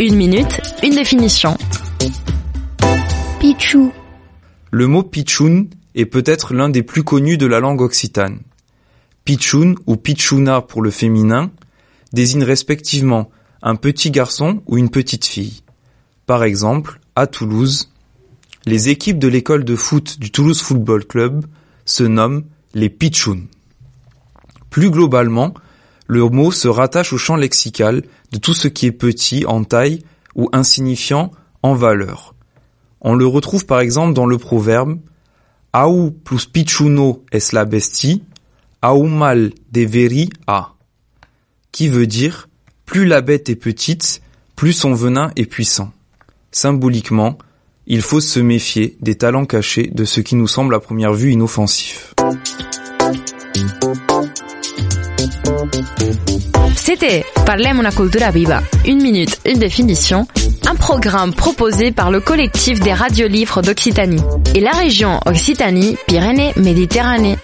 Une minute, une définition. Pichou, Le mot pitchoun est peut-être l'un des plus connus de la langue occitane. Pitchoun ou pitchouna pour le féminin désigne respectivement un petit garçon ou une petite fille. Par exemple, à Toulouse, les équipes de l'école de foot du Toulouse Football Club se nomment les pitchouns. Plus globalement, le mot se rattache au champ lexical de tout ce qui est petit en taille ou insignifiant en valeur. On le retrouve par exemple dans le proverbe Au plus pichuno es la bestie, au mal deveri a, qui veut dire plus la bête est petite, plus son venin est puissant. Symboliquement, il faut se méfier des talents cachés de ce qui nous semble à première vue inoffensif. C'était Parlem una cultura viva. Une minute, une définition. Un programme proposé par le collectif des radios livres d'Occitanie et la région Occitanie-Pyrénées-Méditerranée.